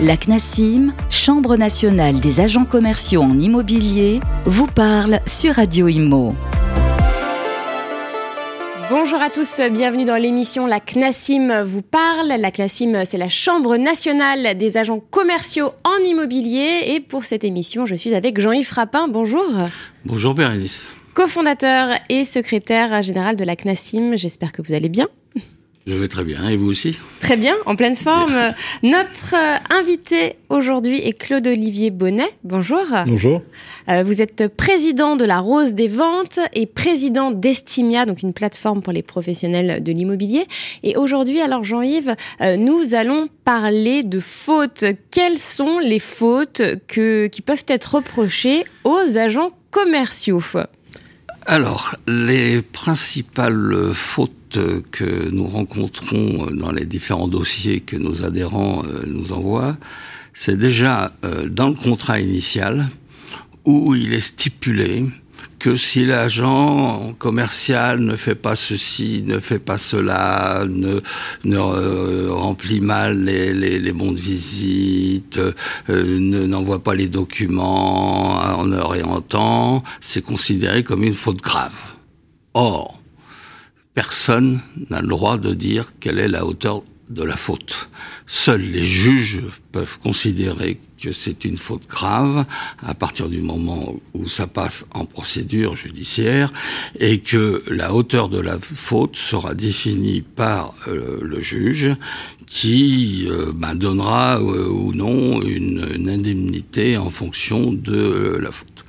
La CNASIM, Chambre nationale des agents commerciaux en immobilier, vous parle sur Radio Imo. Bonjour à tous, bienvenue dans l'émission La CNASIM vous parle. La CNASIM, c'est la Chambre nationale des agents commerciaux en immobilier. Et pour cette émission, je suis avec Jean-Yves Frappin. Bonjour. Bonjour Bérénice. Co-fondateur et secrétaire général de la CNASIM. J'espère que vous allez bien. Je vais très bien, et vous aussi Très bien, en pleine forme. Notre euh, invité aujourd'hui est Claude-Olivier Bonnet. Bonjour. Bonjour. Euh, vous êtes président de la Rose des Ventes et président d'Estimia, donc une plateforme pour les professionnels de l'immobilier. Et aujourd'hui, alors Jean-Yves, euh, nous allons parler de fautes. Quelles sont les fautes que, qui peuvent être reprochées aux agents commerciaux? Alors, les principales fautes que nous rencontrons dans les différents dossiers que nos adhérents euh, nous envoient, c'est déjà euh, dans le contrat initial où il est stipulé que si l'agent commercial ne fait pas ceci, ne fait pas cela, ne, euh, remplit mal les, bons de visite, euh, ne n'envoie pas les documents en heure et en temps, c'est considéré comme une faute grave. Or, personne n'a le droit de dire quelle est la hauteur de la faute. Seuls les juges peuvent considérer que c'est une faute grave à partir du moment où ça passe en procédure judiciaire et que la hauteur de la faute sera définie par euh, le juge qui euh, ben, donnera euh, ou non une, une, indemnité en fonction de la faute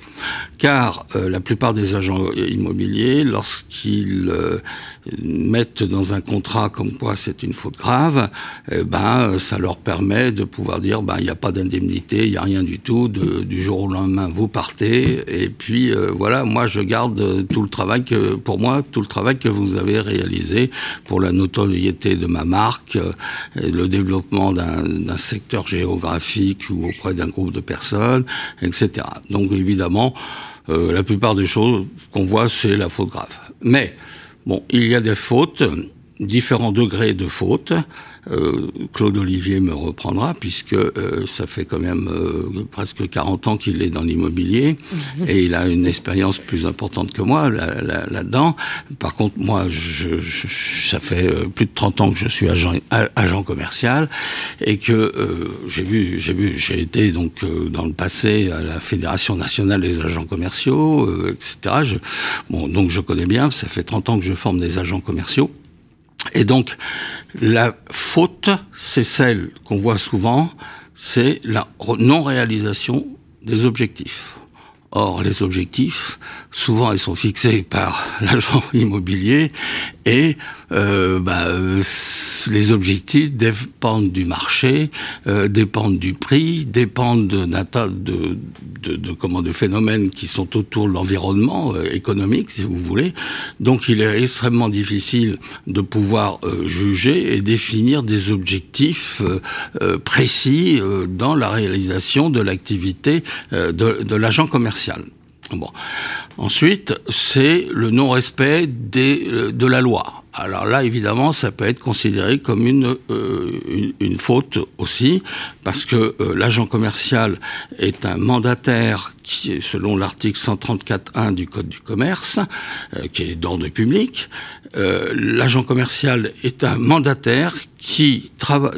car euh, la plupart des agents immobiliers, lorsqu'ils euh, mettent dans un contrat comme quoi c'est une faute grave, eh ben ça leur permet de pouvoir dire ben il n'y a pas d'indemnité, il n'y a rien du tout, du jour au lendemain vous partez et puis euh, voilà, moi je garde tout le travail que pour moi tout le travail que vous avez réalisé pour la notoriété de ma marque, le développement d'un secteur géographique ou auprès d'un groupe de personnes, etc. Donc évidemment euh, la plupart des choses qu'on voit, c'est la faute grave. Mais, bon, il y a des fautes, différents degrés de fautes. Euh, Claude Olivier me reprendra puisque euh, ça fait quand même euh, presque 40 ans qu'il est dans l'immobilier mhm. et il a une expérience plus importante que moi là-dedans. Là, Par contre, moi, je, je, ça fait plus de 30 ans que je suis agent, agent commercial et que j'ai vu, j'ai vu, j'ai été donc dans le passé à la Fédération nationale des agents commerciaux, etc. Je, bon, donc je connais bien. Ça fait 30 ans que je forme des agents commerciaux. Et donc, la faute, c'est celle qu'on voit souvent, c'est la non-réalisation des objectifs. Or, les objectifs, souvent, ils sont fixés par l'agent immobilier et euh, bah, les objectifs dépendent du marché, euh, dépendent du prix, dépendent d'un tas de, comment, phénomènes qui sont autour de l'environnement euh, économique, si vous voulez. Donc, il est extrêmement difficile de pouvoir euh, juger et définir des objectifs euh, euh, précis dans la réalisation de l'activité de l'agent commercial. Ensuite, c'est le non-respect de la loi. Alors là, évidemment, ça peut être considéré comme une, euh, faute aussi, parce que euh, l'agent commercial est un mandataire qui selon l'article 134.1 du Code du commerce, euh, qui est d'ordre public. l'agent commercial est un mandataire qui trava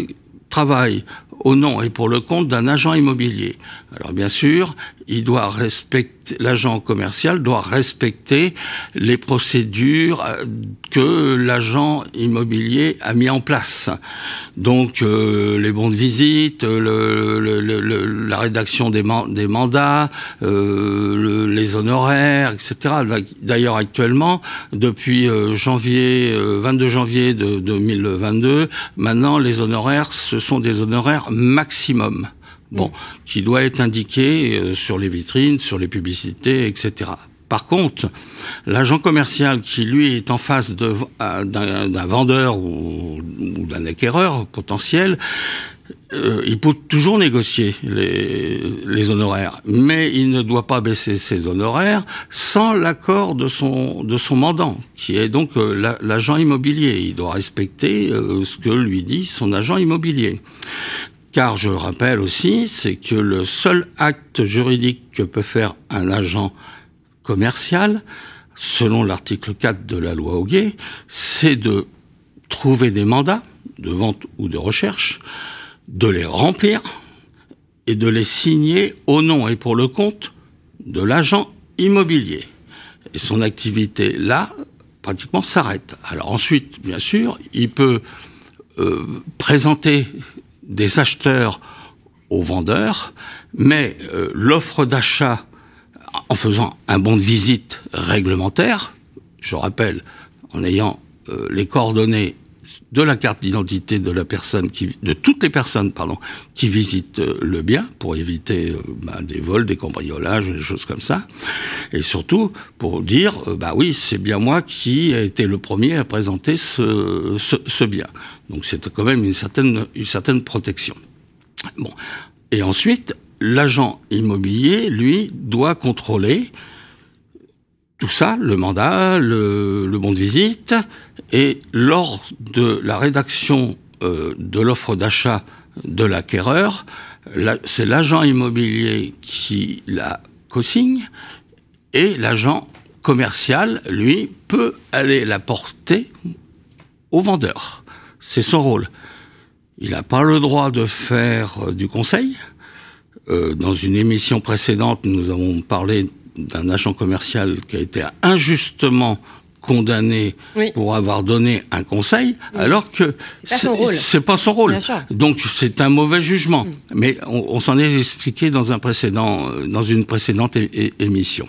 travaille au nom et pour le compte d'un agent immobilier. Alors bien sûr, il doit respecter l'agent commercial doit respecter les procédures euh, que l'agent immobilier a mis en place. Donc euh, les bons de visite, le, le, le, la rédaction des, des mandats, euh, les honoraires, etc. D'ailleurs actuellement, depuis euh, janvier, 22 janvier de, de 2022, maintenant les honoraires, ce sont des honoraires maximum bon, qui doit être indiqué euh, sur les vitrines, sur les publicités, etc. Par contre, l'agent commercial qui, lui, est en face euh, d'un vendeur ou, ou d'un acquéreur potentiel, euh, il peut toujours négocier les, les, honoraires, mais il ne doit pas baisser ses honoraires sans l'accord de son, de son mandant, qui est donc euh, l'agent immobilier. Il doit respecter euh, ce que lui dit son agent immobilier. Car je rappelle aussi, c'est que le seul acte juridique que peut faire un agent commercial, selon l'article 4 de la loi Auguet, c'est de trouver des mandats de vente ou de recherche, de les remplir et de les signer au nom et pour le compte de l'agent immobilier. Et son activité là, pratiquement s'arrête. Alors ensuite, bien sûr, il peut euh, présenter des acheteurs aux vendeurs, mais euh, l'offre d'achat en faisant un bon de visite réglementaire, je rappelle, en ayant euh, les coordonnées de la carte d'identité de la personne qui, de toutes les personnes, qui visitent euh, le bien pour éviter bah, des vols, des cambriolages, des choses comme ça, et surtout pour dire, bah oui, c'est bien moi qui ai été le premier à présenter ce, bien. Donc c'est quand même une certaine, protection. Bon. Et ensuite, l'agent immobilier, lui, doit contrôler tout ça, le mandat, le bon de visite, et lors de la rédaction euh, de l'offre d'achat de l'acquéreur, c'est l'agent immobilier qui la co-signe, et l'agent commercial, lui, peut aller la porter au vendeur. C'est son rôle. Il n'a pas le droit de faire euh, du conseil. Euh, dans une émission précédente, nous avons parlé d'un agent commercial qui a été injustement condamné pour avoir donné un conseil, alors que c'est pas son rôle. Donc c'est un mauvais jugement. Mm. Mais on, s'en est expliqué dans un précédent, euh, dans une précédente émission.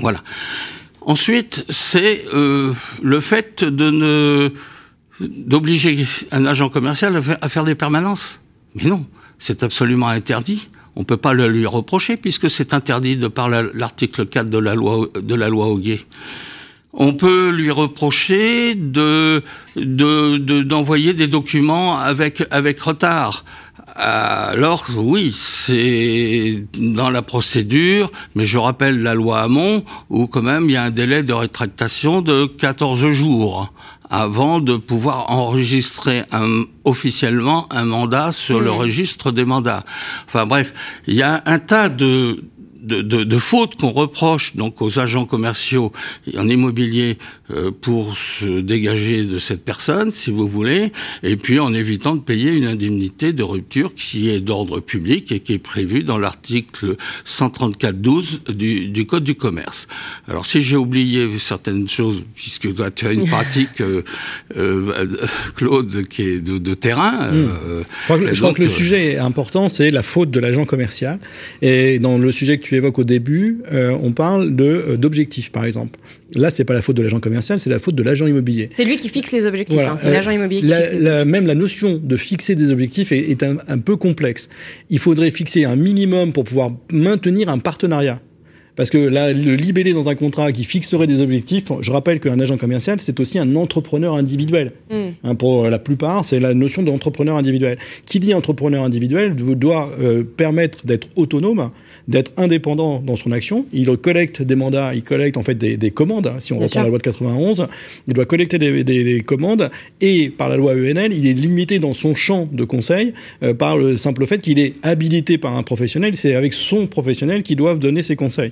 Voilà. Ensuite, c'est le fait de ne d'obliger un agent commercial à faire des permanences. Mais non, c'est absolument interdit. On ne peut pas le lui reprocher puisque c'est interdit de par l'article 4 de la loi de la loi Auguet. On peut lui reprocher de d'envoyer de, des documents avec avec retard. Alors oui, c'est dans la procédure, mais je rappelle la loi Hamon où quand même il y a un délai de rétractation de 14 jours avant de pouvoir enregistrer un, officiellement un mandat sur le registre des mandats. Enfin bref, il y a un tas de, de, de, de fautes qu'on reproche donc aux agents commerciaux en immobilier euh, pour se dégager de cette personne, si vous voulez, et puis en évitant de payer une indemnité de rupture qui est d'ordre public et qui est prévue dans l'article 134.12 du, du Code du commerce. Alors si j'ai oublié certaines choses, puisque toi tu as une pratique, euh, euh, Claude, qui est de, de terrain. Hmm. je crois que, je crois que le sujet important, c'est la faute de l'agent commercial. Et dans le sujet que tu évoques au début, euh, on parle de euh, d'objectifs, par exemple. Là, c'est pas la faute de l'agent commercial, c'est la faute de l'agent immobilier. C'est lui qui fixe les objectifs. Hein, c'est l'agent immobilier qui fixe la, Même la notion de fixer des objectifs est, un, un peu complexe. Il faudrait fixer un minimum pour pouvoir maintenir un partenariat. Parce que là, le libellé dans un contrat qui fixerait des objectifs, je rappelle qu'un agent commercial, c'est aussi un entrepreneur individuel. Mm. Hein, pour la plupart, c'est la notion d'entrepreneur individuel. Qui dit entrepreneur individuel doit euh, permettre d'être autonome, d'être indépendant dans son action. Il collecte des mandats, il collecte en fait des, des commandes. Si on reprend la loi de 91, il doit collecter des, des, des, commandes et par la loi ENL, il est limité dans son champ de conseil euh, par le simple fait qu'il est habilité par un professionnel. C'est avec son professionnel qu'il doit donner ses conseils.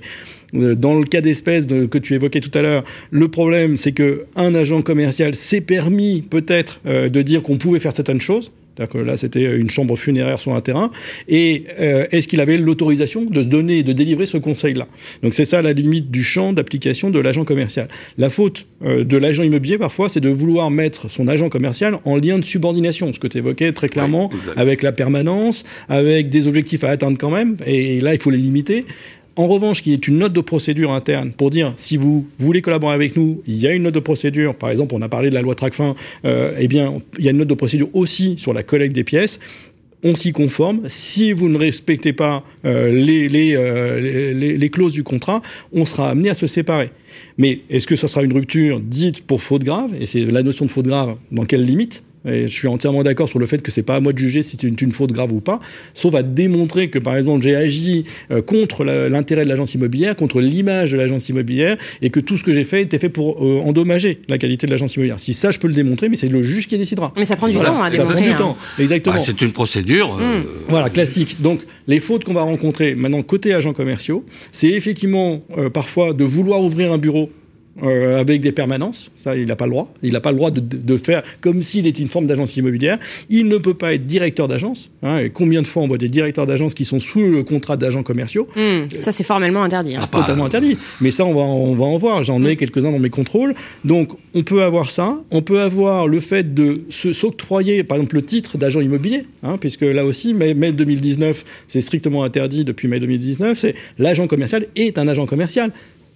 Euh, dans le cas d'espèce que tu évoquais tout à l'heure, le problème, c'est que un agent commercial s'est permis peut-être euh, de dire qu'on pouvait faire certaines choses. Que là, c'était une chambre funéraire sur un terrain. Et euh, est-ce qu'il avait l'autorisation de se donner, de délivrer ce conseil-là? Donc c'est ça la limite du champ d'application de l'agent commercial. La faute de l'agent immobilier, parfois, c'est de vouloir mettre son agent commercial en lien de subordination, ce que tu évoquais très clairement, avec la permanence, avec des objectifs à atteindre quand même. Et là, il faut les limiter. En revanche, qu'il y ait une note de procédure interne pour dire si vous voulez collaborer avec nous, il y a une note de procédure. Par exemple, on a parlé de la loi Tracfin. Euh, eh bien, il y a une note de procédure aussi sur la collecte des pièces on s'y conforme. Si vous ne respectez pas euh, euh, les, les, clauses du contrat, on sera amené à se séparer. Mais est-ce que ce sera une rupture dite pour faute grave? Et c'est la notion de faute grave, dans quelle limite? Et je suis entièrement d'accord sur le fait que c'est pas à moi de juger si c'est une, une, faute grave ou pas, sauf à démontrer que par exemple j'ai agi euh, contre l'intérêt de l'agence immobilière, contre l'image de l'agence immobilière, et que tout ce que j'ai fait était fait pour euh, endommager la qualité de l'agence immobilière. Si ça, je peux le démontrer, mais c'est le juge qui décidera. Mais ça prend du temps à démontrer. Ça prend du temps, hein. exactement. c'est une procédure. Euh, Hmm. Voilà, classique. Donc, les fautes qu'on va rencontrer maintenant côté agents commerciaux, c'est effectivement euh, parfois de vouloir ouvrir un bureau euh, avec des permanences. Ça, il n'a pas le droit. Il n'a pas le droit de, de faire comme s'il était une forme d'agence immobilière. Il ne peut pas être directeur d'agence. Hein, et combien de fois on voit des directeurs d'agence qui sont sous le contrat d'agents commerciaux? Hmm, Ça, c'est formellement interdit. hein. Ah, totalement interdit. Mais ça, on va, on va en voir. J'en ai quelques-uns dans mes contrôles. Donc, on peut avoir ça. On peut avoir le fait de s'octroyer, par exemple, le titre d'agent immobilier, hein, puisque là aussi, mai, mai 2019, c'est strictement interdit depuis mai 2019. C'est l'agent commercial est un agent commercial.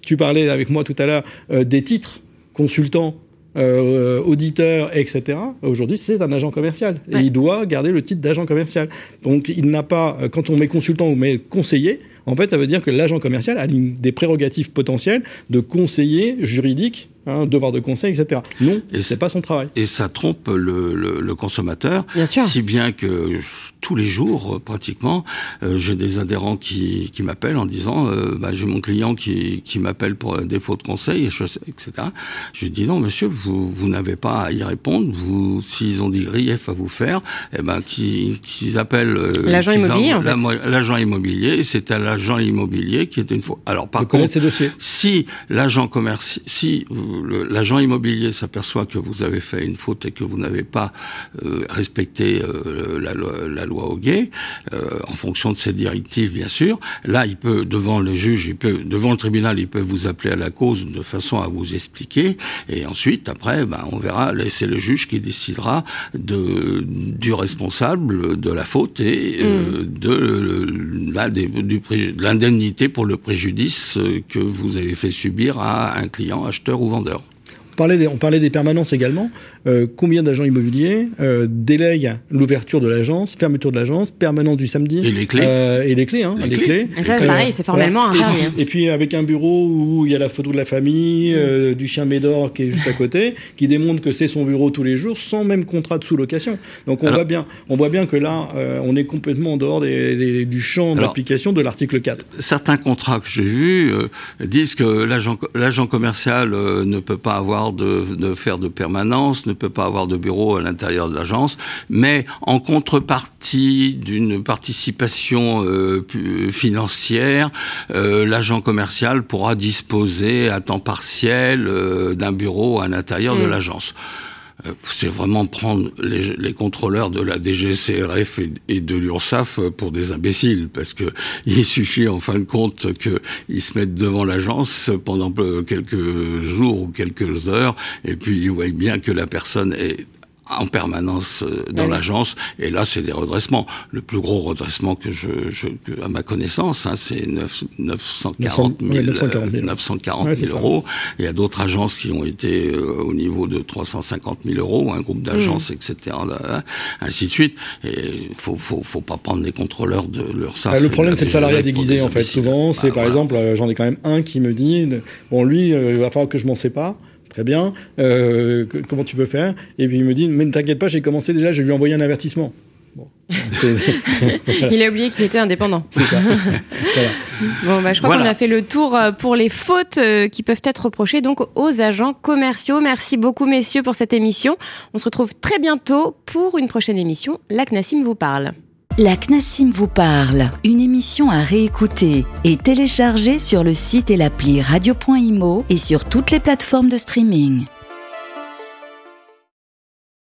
Tu parlais avec moi tout à l'heure euh, des titres consultants. euh, auditeur, etc. Aujourd'hui, c'est un agent commercial et Ouais. il doit garder le titre d'agent commercial. Donc, il n'a pas, euh, quand on met consultant ou met conseiller, en fait, ça veut dire que l'agent commercial a des prérogatives potentielles de conseiller juridique, hein, devoir de conseil, etc. Non, Et c'est pas son travail. Et ça trompe le, le- le consommateur, Bien sûr. si bien que je- tous les jours, euh, pratiquement, euh, j'ai des adhérents qui, qui m'appellent en disant euh, bah, j'ai mon client qui, qui m'appelle pour un défaut de conseil, etc. Je lui dis non, monsieur, vous, vous n'avez pas à y répondre. Vous, s'ils ont des griefs à vous faire, eh ben, qu'ils appellent euh, L'agent immobilier, en fait. L'agent immobilier, c'est à l'agent immobilier qui est une faute. Alors par de connaître contre, ses dossiers. si l'agent commercial, si vous- l'agent immobilier s'aperçoit que vous avez fait une faute et que vous n'avez pas euh, respecté euh, la, loi, la loi Hoguet, euh, en fonction de ses directives bien sûr, là il peut devant le juge, il peut devant le tribunal, il peut vous appeler à la cause de façon à vous expliquer. Et ensuite après, ben, on verra, c'est le juge qui décidera de du responsable de la faute et euh, de pré- de l'indemnité pour le préjudice euh, que vous avez fait subir à un client, acheteur ou vendeur. On parlait on parlait des permanences également. Euh, combien d'agents immobiliers euh, délèguent l'ouverture de l'agence, fermeture de l'agence, permanence du samedi Et les clés. euh, et les clés, hein, Les les, clés. clés. Et ça, Euh, pareil, c'est formellement voilà. interdit. hein. Et puis avec un bureau où il y a la photo de la famille, euh, du chien Médor qui est juste à côté, qui démontre que c'est son bureau tous les jours, sans même contrat de sous-location. Donc on Alors- voit bien, on voit bien que là, euh, on est complètement en dehors des- des- du champ d'application de l'article 4. Certains contrats que j'ai vus euh, disent que l'agent l'agent commercial euh, ne peut pas avoir de, de faire de permanence, ne peut pas avoir de bureau à l'intérieur de l'agence, mais en contrepartie d'une participation euh, financière, euh, l'agent commercial pourra disposer à temps partiel euh, d'un bureau à l'intérieur de Mm. l'agence. Euh, C'est vraiment prendre les, contrôleurs de la DGCRF et, de l'URSSAF pour des imbéciles, parce que il suffit en fin de compte qu'ils se mettent devant l'agence pendant peu- quelques jours ou quelques heures, et puis ils voient bien que la personne est en permanence euh, dans Ouais. l'agence, et là c'est des redressements. Le plus gros redressement que je, je que, à ma connaissance, hein, c'est 9, 940 000, ouais, 940 000. 940 Ouais, 000 c'est ça. euros. Il y a d'autres agences qui ont été euh, au niveau de 350 000 euros, un groupe d'agences, etc., là, là, ainsi de suite. Et faut, faut, faut pas prendre les contrôleurs de leur SAF. Ah, le problème, c'est le la salariat déguisé, en fait. Souvent, Bah, c'est par voilà. exemple, euh, j'en ai quand même un qui me dit, bon, lui, euh, il va falloir que je m'en sépare. Très bien. Euh, que- comment tu veux faire? Et puis il me dit, mais ne t'inquiète pas, j'ai commencé déjà, je lui ai envoyé un avertissement. Bon. Il a oublié qu'il était indépendant. Voilà. Bon, bah, je crois Voilà. qu'on a fait le tour euh, pour les fautes euh, qui peuvent être reprochées donc aux agents commerciaux. Merci beaucoup, messieurs, pour cette émission. On se retrouve très bientôt pour une prochaine émission. La CNASIM vous parle. La CNASIM vous parle, une émission à réécouter et télécharger sur le site et l'appli radio.imo et sur toutes les plateformes de streaming.